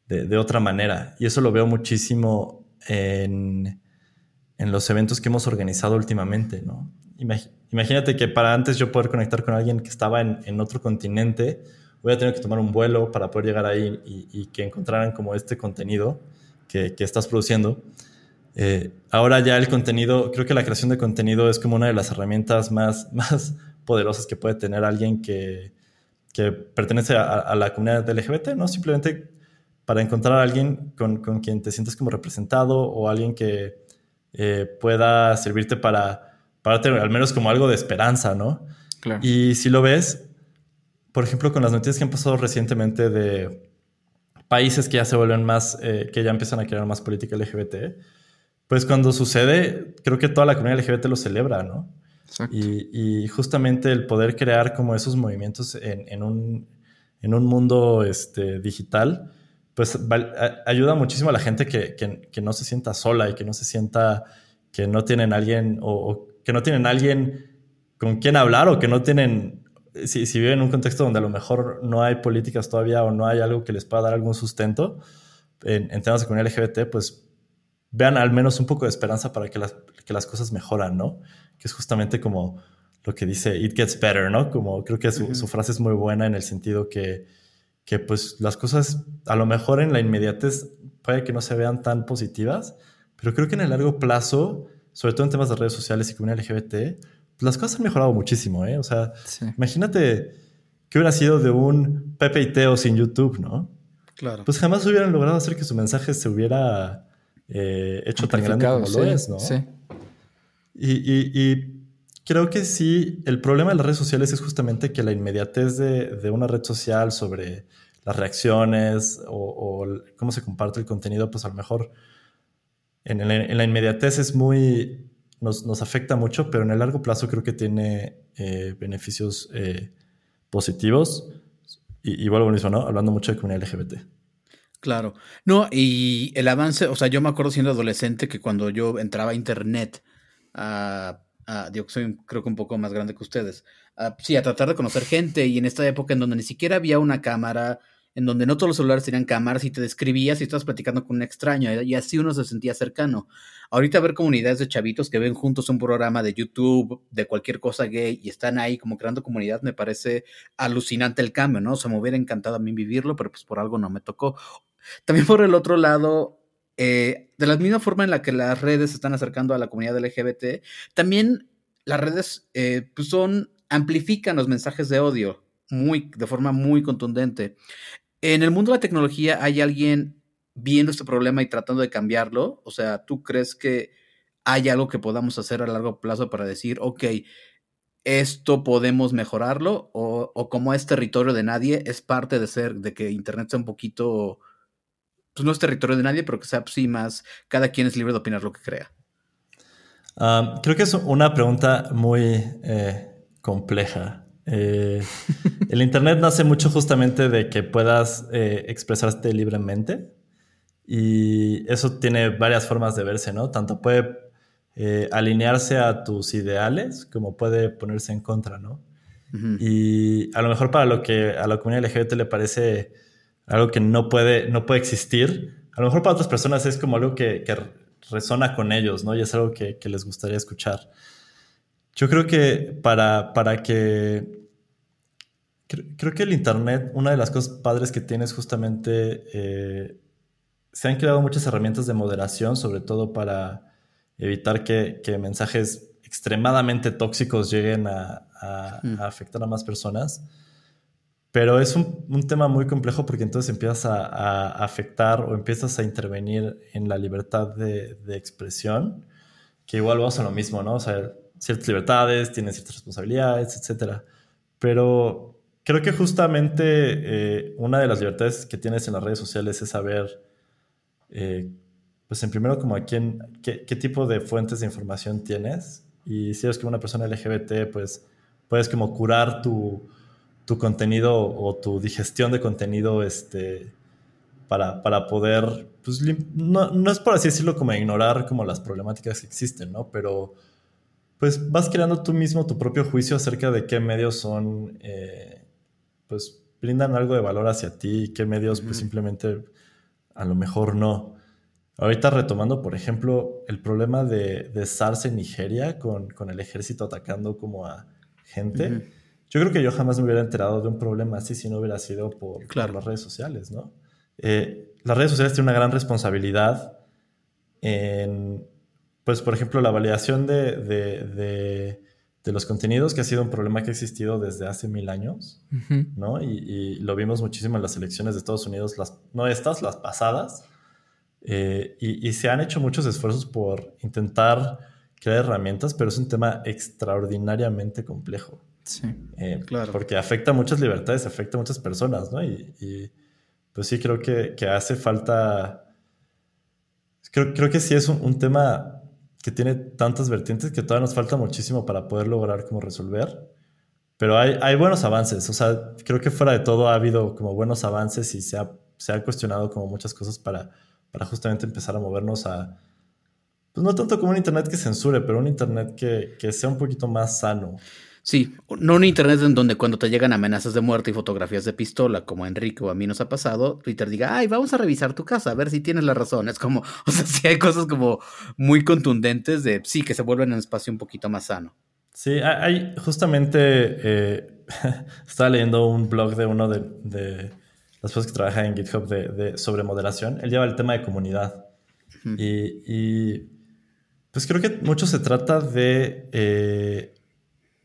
de, otra manera. Y eso lo veo muchísimo en, en los eventos que hemos organizado últimamente, ¿no? Imagínate que para antes yo poder conectar con alguien que estaba en, en otro continente, voy a tener que tomar un vuelo para poder llegar ahí y, que encontraran como este contenido que, que estás produciendo. Eh, ahora ya el contenido, creo que la creación de contenido es como una de las herramientas más, más poderosas que puede tener alguien que, que pertenece a, a, la comunidad LGBT, ¿no? Simplemente para encontrar a alguien con, con quien te sientes como representado o alguien que eh, pueda servirte para, para tener al menos como algo de esperanza, ¿no? Claro. Y si lo ves, por ejemplo, con las noticias que han pasado recientemente de países que ya se vuelven más, eh, que ya empiezan a crear más política LGBT, pues cuando sucede, creo que toda la comunidad LGBT lo celebra, ¿no? Exacto. Y, y, justamente el poder crear como esos movimientos en, en, un, en un mundo este, digital, pues ayuda muchísimo a la gente que, que, no se sienta sola y que no se sienta que no tienen alguien o, que no tienen alguien con quien hablar o que no tienen, si, si, viven en un contexto donde a lo mejor no hay políticas todavía o no hay algo que les pueda dar algún sustento en, en temas de comunidad LGBT, pues vean al menos un poco de esperanza para que las, que las cosas mejoran, ¿no? Que es justamente como lo que dice It Gets Better, ¿no? Como creo que su, su frase es muy buena en el sentido que que pues las cosas a lo mejor en la inmediatez puede que no se vean tan positivas, pero creo que en el largo plazo, sobre todo en temas de redes sociales y comunidad LGBT, las cosas han mejorado muchísimo, ¿eh? O sea, imagínate que hubiera sido de un Pepe y Teo sin YouTube, ¿no? Claro. Pues jamás hubieran logrado hacer que su mensaje se hubiera eh, hecho tan grande como lo es, ¿no? Sí. Y, y, y, creo que sí, el problema de las redes sociales es justamente que la inmediatez de, de una red social sobre las reacciones o, cómo se comparte el contenido, pues a lo mejor en, la inmediatez es muy, nos, afecta mucho, pero en el largo plazo creo que tiene eh, beneficios eh, positivos. Y, vuelvo a mismo, ¿no? Hablando mucho de comunidad LGBT. Claro. No, y el avance, o sea, yo me acuerdo siendo adolescente que cuando yo entraba a internet, a, digo que soy creo que un poco más grande que ustedes, sí, a tratar de conocer gente y en esta época en donde ni siquiera había una cámara, en donde no todos los celulares tenían cámaras y te describías y estabas platicando con un extraño y así uno se sentía cercano. Ahorita ver comunidades de chavitos que ven juntos un programa de YouTube, de cualquier cosa gay y están ahí como creando comunidad me parece alucinante el cambio, ¿no? O sea, me hubiera encantado a mí vivirlo, pero pues por algo no me tocó. También por el otro lado, eh, de la misma forma en la que las redes se están acercando a la comunidad LGBT, también las redes eh, pues son amplifican los mensajes de odio muy, de forma muy contundente. En el mundo de la tecnología hay alguien viendo este problema y tratando de cambiarlo. O sea, ¿tú crees que hay algo que podamos hacer a largo plazo para decir, ok, esto podemos mejorarlo? O, como es territorio de nadie, es parte de ser, de que Internet sea un poquito, pues no es territorio de nadie, pero que sea pues, sí más, cada quien es libre de opinar lo que crea. Ah, creo que es una pregunta muy... Eh, compleja. Eh, el Internet nace mucho justamente de que puedas eh, expresarte libremente y eso tiene varias formas de verse, ¿no? Tanto puede eh, alinearse a tus ideales como puede ponerse en contra, ¿no? Y a lo mejor para lo que a la comunidad LGBT le parece algo que no puede, no puede existir, a lo mejor para otras personas es como algo que, que resona con ellos, ¿no? Y es algo que, que les gustaría escuchar. Yo creo que para, para que Creo, que el Internet, una de las cosas padres que tiene es justamente, eh, se han creado muchas herramientas de moderación, sobre todo para evitar que, mensajes extremadamente tóxicos lleguen a, afectar a más personas. Pero es un, tema muy complejo porque entonces empiezas a, afectar o empiezas a intervenir en la libertad de, de, expresión, que igual vamos a lo mismo, ¿no? O sea, ciertas libertades, tienes ciertas responsabilidades, etc. Pero creo que justamente eh, una de las libertades que tienes en las redes sociales es saber, eh, pues en primero como a quién, qué, tipo de fuentes de información tienes. Y si eres como una persona LGBT, pues puedes como curar tu, contenido o tu digestión de contenido este, para, para poder, pues no, no, es por así decirlo como ignorar como las problemáticas que existen, ¿no? Pero pues vas creando tú mismo tu propio juicio acerca de qué medios son... Eh, pues brindan algo de valor hacia ti y qué medios pues simplemente a lo mejor no. Ahorita retomando, por ejemplo, el problema de, de SARS en Nigeria con, con, el ejército atacando como a gente. Yo creo que yo jamás me hubiera enterado de un problema así si no hubiera sido por, las redes sociales, ¿no? Eh, las redes sociales tienen una gran responsabilidad en, pues, por ejemplo, la validación de, de de los contenidos, que ha sido un problema que ha existido desde hace mil años, ¿no? Y, lo vimos muchísimo en las elecciones de Estados Unidos, las, no estas, las pasadas, eh, y, se han hecho muchos esfuerzos por intentar crear herramientas, pero es un tema extraordinariamente complejo. Sí, eh, claro. Porque afecta a muchas libertades, afecta a muchas personas, ¿no? Y, pues sí, creo que, hace falta... Creo, creo que sí es un tema que tiene tantas vertientes que todavía nos falta muchísimo para poder lograr como resolver. Pero hay, hay buenos avances, o sea, creo que fuera de todo ha habido como buenos avances y se ha, se ha cuestionado como muchas cosas para, para justamente empezar a movernos a, pues no tanto como un Internet que censure, pero un Internet que, que sea un poquito más sano. Sí, no un internet en donde cuando te llegan amenazas de muerte y fotografías de pistola, como a Enrique o a mí nos ha pasado, Twitter diga, ay, vamos a revisar tu casa, a ver si tienes la razón. Es como, o sea, sí hay cosas como muy contundentes de, sí, que se vuelven en un espacio un poquito más sano. Sí, hay justamente, eh, estaba leyendo un blog de uno de, de las personas que trabajan en GitHub de, sobre moderación. Él lleva el tema de comunidad. y, pues creo que mucho se trata de... Eh,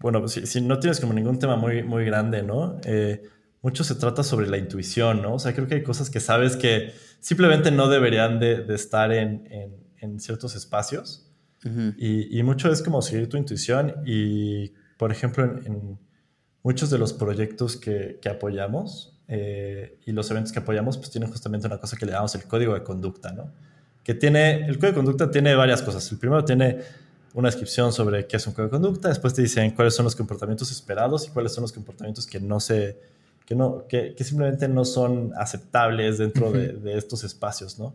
bueno, si, no tienes como ningún tema muy, muy grande, ¿no? Eh, mucho se trata sobre la intuición, ¿no? O sea, creo que hay cosas que sabes que simplemente no deberían de, estar en, ciertos espacios. y, mucho es como seguir tu intuición y, por ejemplo, en, muchos de los proyectos que, apoyamos eh, y los eventos que apoyamos, pues tienen justamente una cosa que le llamamos el código de conducta, ¿no? Que tiene, el código de conducta tiene varias cosas. El primero tiene una descripción sobre qué es un código de conducta, después te dicen cuáles son los comportamientos esperados y cuáles son los comportamientos que no se, que no, que, simplemente no son aceptables dentro de, estos espacios, ¿no?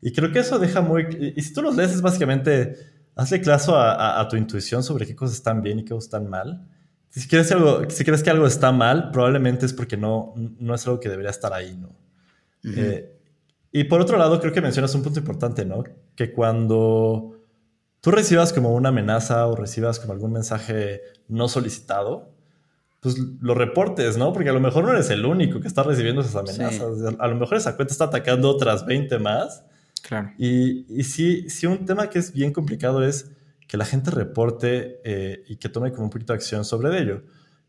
Y creo que eso deja muy, y si tú los lees es básicamente, hazle caso a, tu intuición sobre qué cosas están bien y qué cosas están mal. Si crees, algo, si crees que algo está mal, probablemente es porque no, no es algo que debería estar ahí, ¿no? Eh, y por otro lado, creo que mencionas un punto importante, ¿no? Que cuando tú recibas como una amenaza o recibas como algún mensaje no solicitado, pues lo reportes, ¿no? Porque a lo mejor no eres el único que está recibiendo esas amenazas. A lo mejor esa cuenta está atacando otras 20 más. Claro. Y, y sí, sí, un tema que es bien complicado es que la gente reporte eh, y que tome como un poquito de acción sobre ello.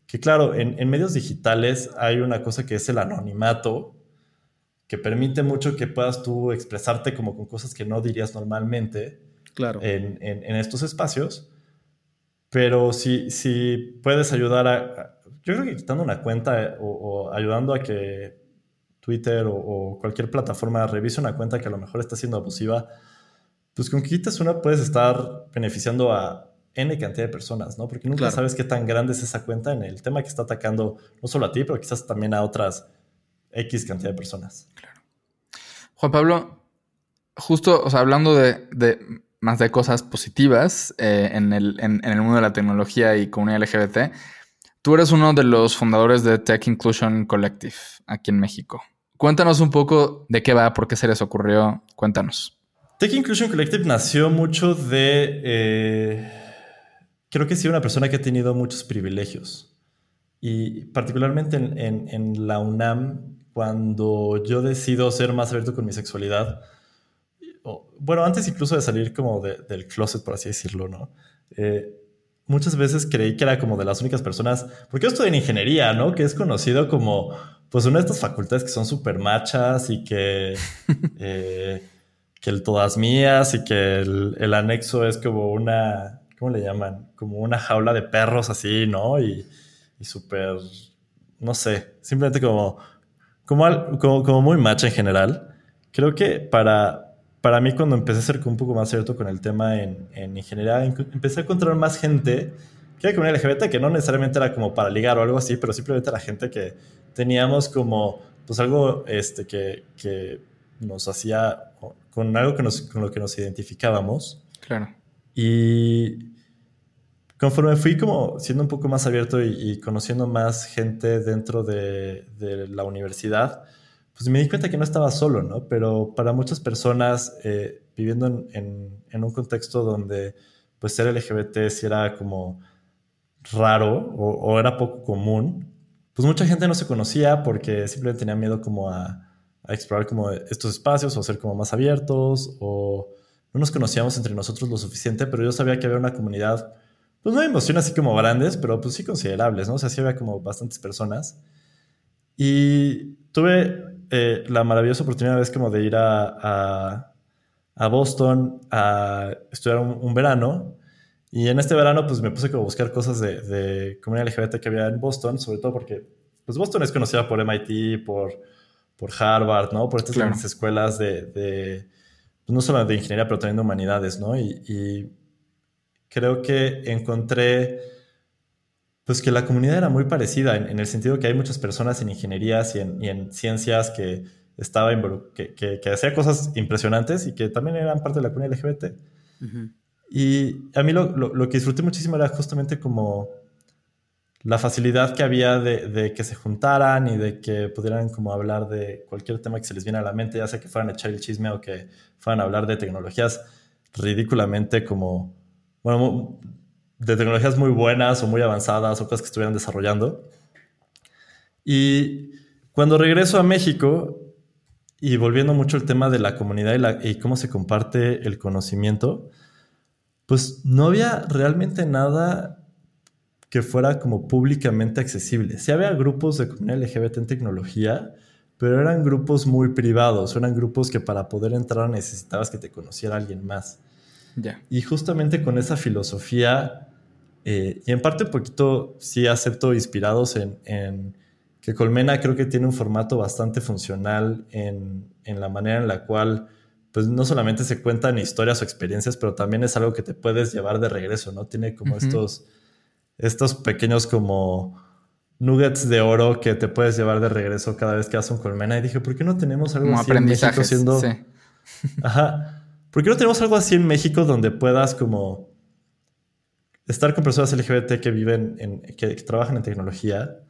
Que claro, en, en medios digitales hay una cosa que es el anonimato, que permite mucho que puedas tú expresarte como con cosas que no dirías normalmente claro. en, en, estos espacios. Pero si, si puedes ayudar a, Yo creo que quitando una cuenta eh, o, ayudando a que Twitter o, cualquier plataforma revise una cuenta que a lo mejor está siendo abusiva, pues con que quites una puedes estar beneficiando a N cantidad de personas, ¿no? Porque nunca sabes qué tan grande es esa cuenta en el tema que está atacando no solo a ti, pero quizás también a otras X cantidad de personas. Claro. Juan Pablo, justo, o sea, hablando de, más de cosas positivas eh, en, el, en, el mundo de la tecnología y comunidad LGBT, tú eres uno de los fundadores de Tech Inclusion Collective aquí en México. Cuéntanos un poco de qué va, por qué se les ocurrió. Cuéntanos. Tech Inclusion Collective nació mucho de... Eh, creo que sí, una persona que ha tenido muchos privilegios. Y particularmente en, la UNAM, cuando yo decido ser más abierto con mi sexualidad, bueno, antes incluso de salir como del closet, por así decirlo, ¿no? Eh, muchas veces creí que era como de las únicas personas, porque yo estoy en ingeniería, ¿no? Que es conocido como, pues, una de estas facultades que son súper machas y que... Eh, que el todas mías y que el, anexo es como una, ¿cómo le llaman? Como una jaula de perros así, ¿no? Y, y súper, no sé, simplemente como, como, como, muy macho en general. Creo que para, para mí cuando empecé a ser un poco más cierto con el tema en, en ingeniería, empecé a encontrar más gente que era como LGBT, que no necesariamente era como para ligar o algo así, pero simplemente era gente que teníamos como, pues algo este, que, que nos hacía con algo que nos, con lo que nos identificábamos. Claro. Y conforme fui como siendo un poco más abierto y, conociendo más gente dentro de, de, la universidad, pues me di cuenta que no estaba solo, ¿no? Pero para muchas personas eh, viviendo en, en, un contexto donde pues ser LGBT era como raro o, o, era poco común, pues mucha gente no se conocía porque simplemente tenía miedo como a, a explorar como estos espacios o ser como más abiertos o no nos conocíamos entre nosotros lo suficiente, pero yo sabía que había una comunidad, pues no hay emociones así como grandes, pero pues sí considerables, ¿no? O sea, sí había como bastantes personas. Y tuve eh, la maravillosa oportunidad vez como de ir a, a, Boston a estudiar un, verano. Y en este verano pues me puse como a buscar cosas de, de comunidad LGBT que había en Boston, sobre todo porque pues Boston es conocida por MIT, por por Harvard, ¿no? Por estas grandes escuelas de, pues no solo de ingeniería, pero también de humanidades, ¿no? Y, creo que encontré, pues que la comunidad era muy parecida, en, el sentido que hay muchas personas en ingenierías y en, ciencias que estaba que, que, que hacía cosas impresionantes y que también eran parte de la comunidad LGBT. Y a mí lo, lo, que disfruté muchísimo era justamente como la facilidad que había de, que se juntaran y de que pudieran como hablar de cualquier tema que se les viene a la mente, ya sea que fueran a echar el chisme o que fueran a hablar de tecnologías ridículamente como, bueno, de tecnologías muy buenas o muy avanzadas o cosas que estuvieran desarrollando. Y cuando regreso a México y volviendo mucho al tema de la comunidad y, la, y cómo se comparte el conocimiento, pues no había realmente nada que fuera como públicamente accesible. Sí había grupos de comunidad LGBT en tecnología, pero eran grupos muy privados, eran grupos que para poder entrar necesitabas que te conociera alguien más. Y justamente con esa filosofía, eh, y en parte un poquito sí acepto inspirados en, que Colmena creo que tiene un formato bastante funcional en, la manera en la cual pues no solamente se cuentan historias o experiencias, pero también es algo que te puedes llevar de regreso, ¿no? Tiene como estos estos pequeños como nuggets de oro que te puedes llevar de regreso cada vez que haces un colmena. Y dije, ¿por qué no tenemos algo así en México siendo... Sí. Ajá. ¿Por qué no tenemos algo así en México donde puedas como estar con personas LGBT que viven, en, que, trabajan en tecnología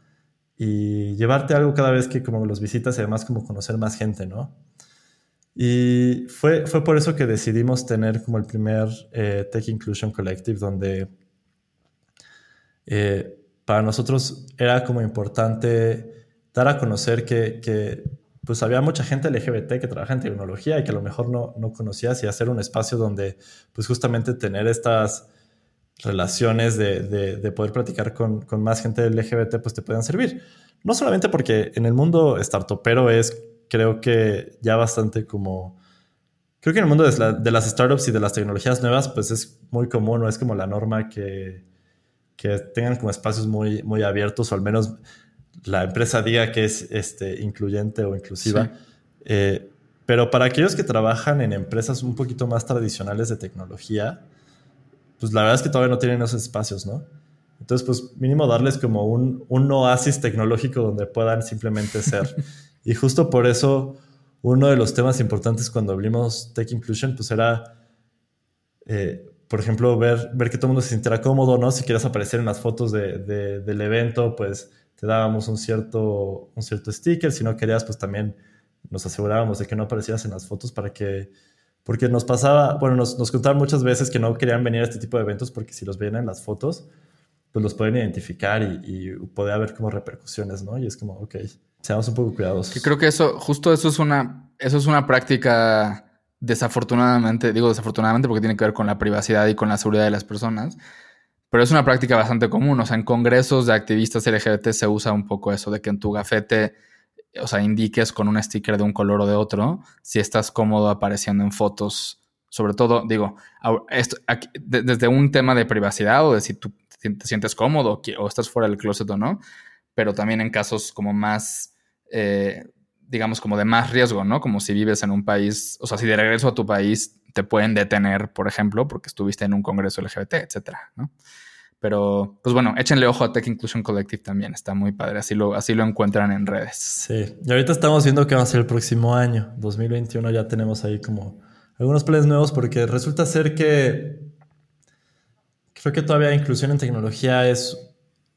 y llevarte algo cada vez que como los visitas y además como conocer más gente, ¿no? Y fue, fue por eso que decidimos tener como el primer eh, Tech Inclusion Collective donde eh, para nosotros era como importante dar a conocer que, pues había mucha gente LGBT que trabaja en tecnología y que a lo mejor no, no conocías y hacer un espacio donde pues justamente tener estas relaciones de, poder platicar con, más gente LGBT pues te puedan servir. No solamente porque en el mundo startupero es creo que ya bastante como... Creo que en el mundo de, de las startups y de las tecnologías nuevas pues es muy común o es como la norma que que tengan como espacios muy, muy abiertos o al menos la empresa diga que es este, incluyente o inclusiva. Eh, pero para aquellos que trabajan en empresas un poquito más tradicionales de tecnología, pues la verdad es que todavía no tienen esos espacios, ¿no? Entonces, pues mínimo darles como un, un oasis tecnológico donde puedan simplemente ser. y justo por eso, uno de los temas importantes cuando abrimos Tech Inclusion, pues era, eh, por ejemplo, ver, ver que todo el mundo se sintiera cómodo, ¿no? Si quieres aparecer en las fotos de, del evento, pues te dábamos un cierto, un cierto sticker. Si no querías, pues también nos asegurábamos de que no aparecieras en las fotos para que porque nos pasaba, bueno, nos, nos contaban muchas veces que no querían venir a este tipo de eventos porque si los ven en las fotos, pues los pueden identificar y, y puede haber como repercusiones, ¿no? Y es como, ok, seamos un poco cuidadosos. Que creo que eso, justo eso es una, eso es una práctica desafortunadamente, digo desafortunadamente porque tiene que ver con la privacidad y con la seguridad de las personas, pero es una práctica bastante común. O sea, en congresos de activistas LGBT se usa un poco eso de que en tu gafete o sea, indiques con un sticker de un color o de otro, si estás cómodo apareciendo en fotos. Sobre todo, digo, desde un tema de privacidad o de si tú te sientes cómodo o estás fuera del closet o no, pero también en casos como más, eh, digamos, como de más riesgo, ¿no? Como si vives en un país, o sea, si de regreso a tu país te pueden detener, por ejemplo, porque estuviste en un congreso LGBT, etcétera, ¿no? Pero, pues bueno, échenle ojo a Tech Inclusion Collective también. Está muy padre. Así lo, así lo encuentran en redes. Sí. Y ahorita estamos viendo qué va a ser el próximo año. 2021 ya tenemos ahí como algunos planes nuevos porque resulta ser que creo que todavía inclusión en tecnología es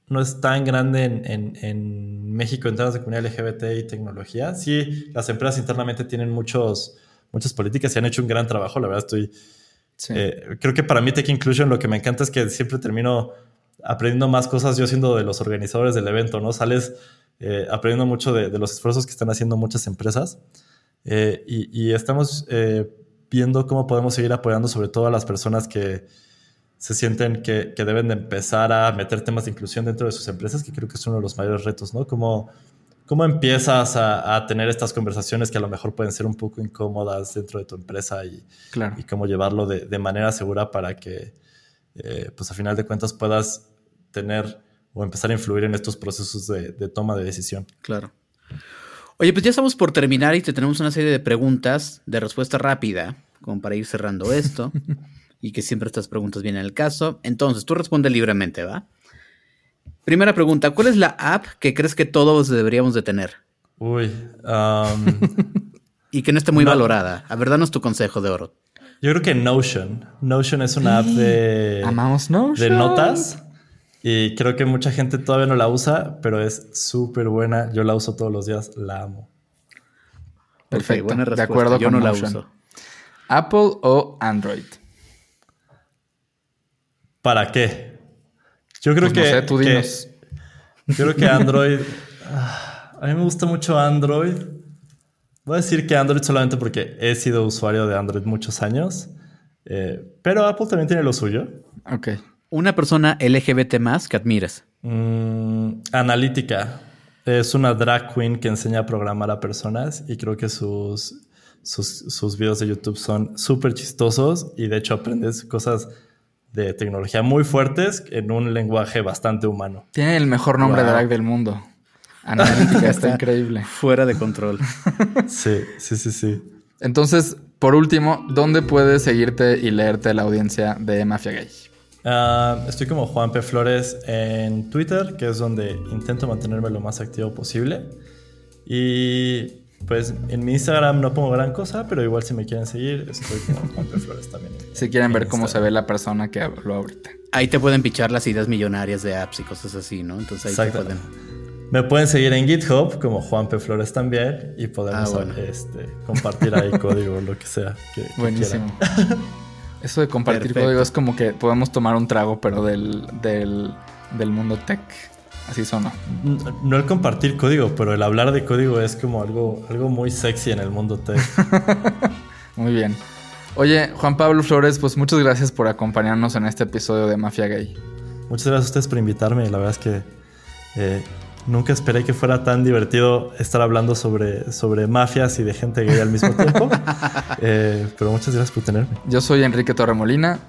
no es tan grande en, en, México en temas de comunidad LGBT y tecnología. Sí, las empresas internamente tienen muchos, muchas políticas y han hecho un gran trabajo. La verdad estoy eh, creo que para mí Tech Inclusion lo que me encanta es que siempre termino aprendiendo más cosas yo siendo de los organizadores del evento, ¿no? Sales eh, aprendiendo mucho de, los esfuerzos que están haciendo muchas empresas eh, y, estamos viendo cómo podemos seguir apoyando sobre todo a las personas que se sienten que, que, deben de empezar a meter temas de inclusión dentro de sus empresas, que creo que es uno de los mayores retos, ¿no? Como ¿Cómo empiezas a, tener estas conversaciones que a lo mejor pueden ser un poco incómodas dentro de tu empresa y, y cómo llevarlo de, manera segura para que, eh, pues a final de cuentas, puedas tener o empezar a influir en estos procesos de, toma de decisión? Claro. Oye, pues ya estamos por terminar y te tenemos una serie de preguntas de respuesta rápida, como para ir cerrando esto, y que siempre estas preguntas vienen al caso. Entonces, tú responde libremente, ¿va? Primera pregunta, ¿cuál es la app que crees que todos deberíamos de tener? Uy. y que no esté muy valorada. A ver, danos tu consejo de oro. Yo creo que Notion. Notion es una app de, Amamos Notion. de notas. Y creo que mucha gente todavía no la usa, pero es súper buena. Yo la uso todos los días, la amo. Perfecto, buena respuesta. De acuerdo Yo no la uso. ¿Apple o Android? ¿Para qué? Yo creo pues que, tú dinos. yo creo que Android. Ah, a mí me gusta mucho Android. Voy a decir que Android solamente porque he sido usuario de Android muchos años. Eh, pero Apple también tiene lo suyo. Ok. Una persona LGBT más que admiras. Mm, analítica. Es una drag queen que enseña a programar a personas y creo que sus, sus, sus videos de YouTube son súper chistosos y de hecho aprendes cosas de tecnología muy fuertes en un lenguaje bastante humano. Tiene el mejor nombre de drag del mundo. Analítica está increíble. Fuera de control. sí, sí, sí, sí. Entonces, por último, ¿dónde puedes seguirte y leerte la audiencia de Mafia Gay? Ah, estoy como Juan P. Flores en Twitter, que es donde intento mantenerme lo más activo posible. Y pues en mi Instagram no pongo gran cosa, pero igual si me quieren seguir, estoy con Juan Flores también. Si quieren ver cómo se ve la persona que habló ahorita. Ahí te pueden pichar las ideas millonarias de apps y cosas así, ¿no? Entonces ahí te pueden. Me pueden seguir en GitHub como Juan P. Flores también y podemos ah, este, compartir ahí código, lo que sea. Buenísimo. Eso de compartir código es como que podemos tomar un trago, pero del, del, del mundo tech. Así sonó. No el compartir código, pero el hablar de código es como algo, algo muy sexy en el mundo tech. muy bien. Oye, Juan Pablo Flores, pues muchas gracias por acompañarnos en este episodio de Mafia Gay. Muchas gracias a ustedes por invitarme. La verdad es que eh, nunca esperé que fuera tan divertido estar hablando sobre, sobre mafias y de gente gay al mismo tiempo. Eh, pero muchas gracias por tenerme. Yo soy Enrique Torremolina.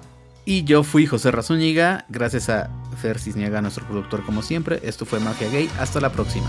Y yo fui José Razúñiga, gracias a Fer Cisniaga, nuestro productor como siempre. Esto fue Mafia Gay. Hasta la próxima.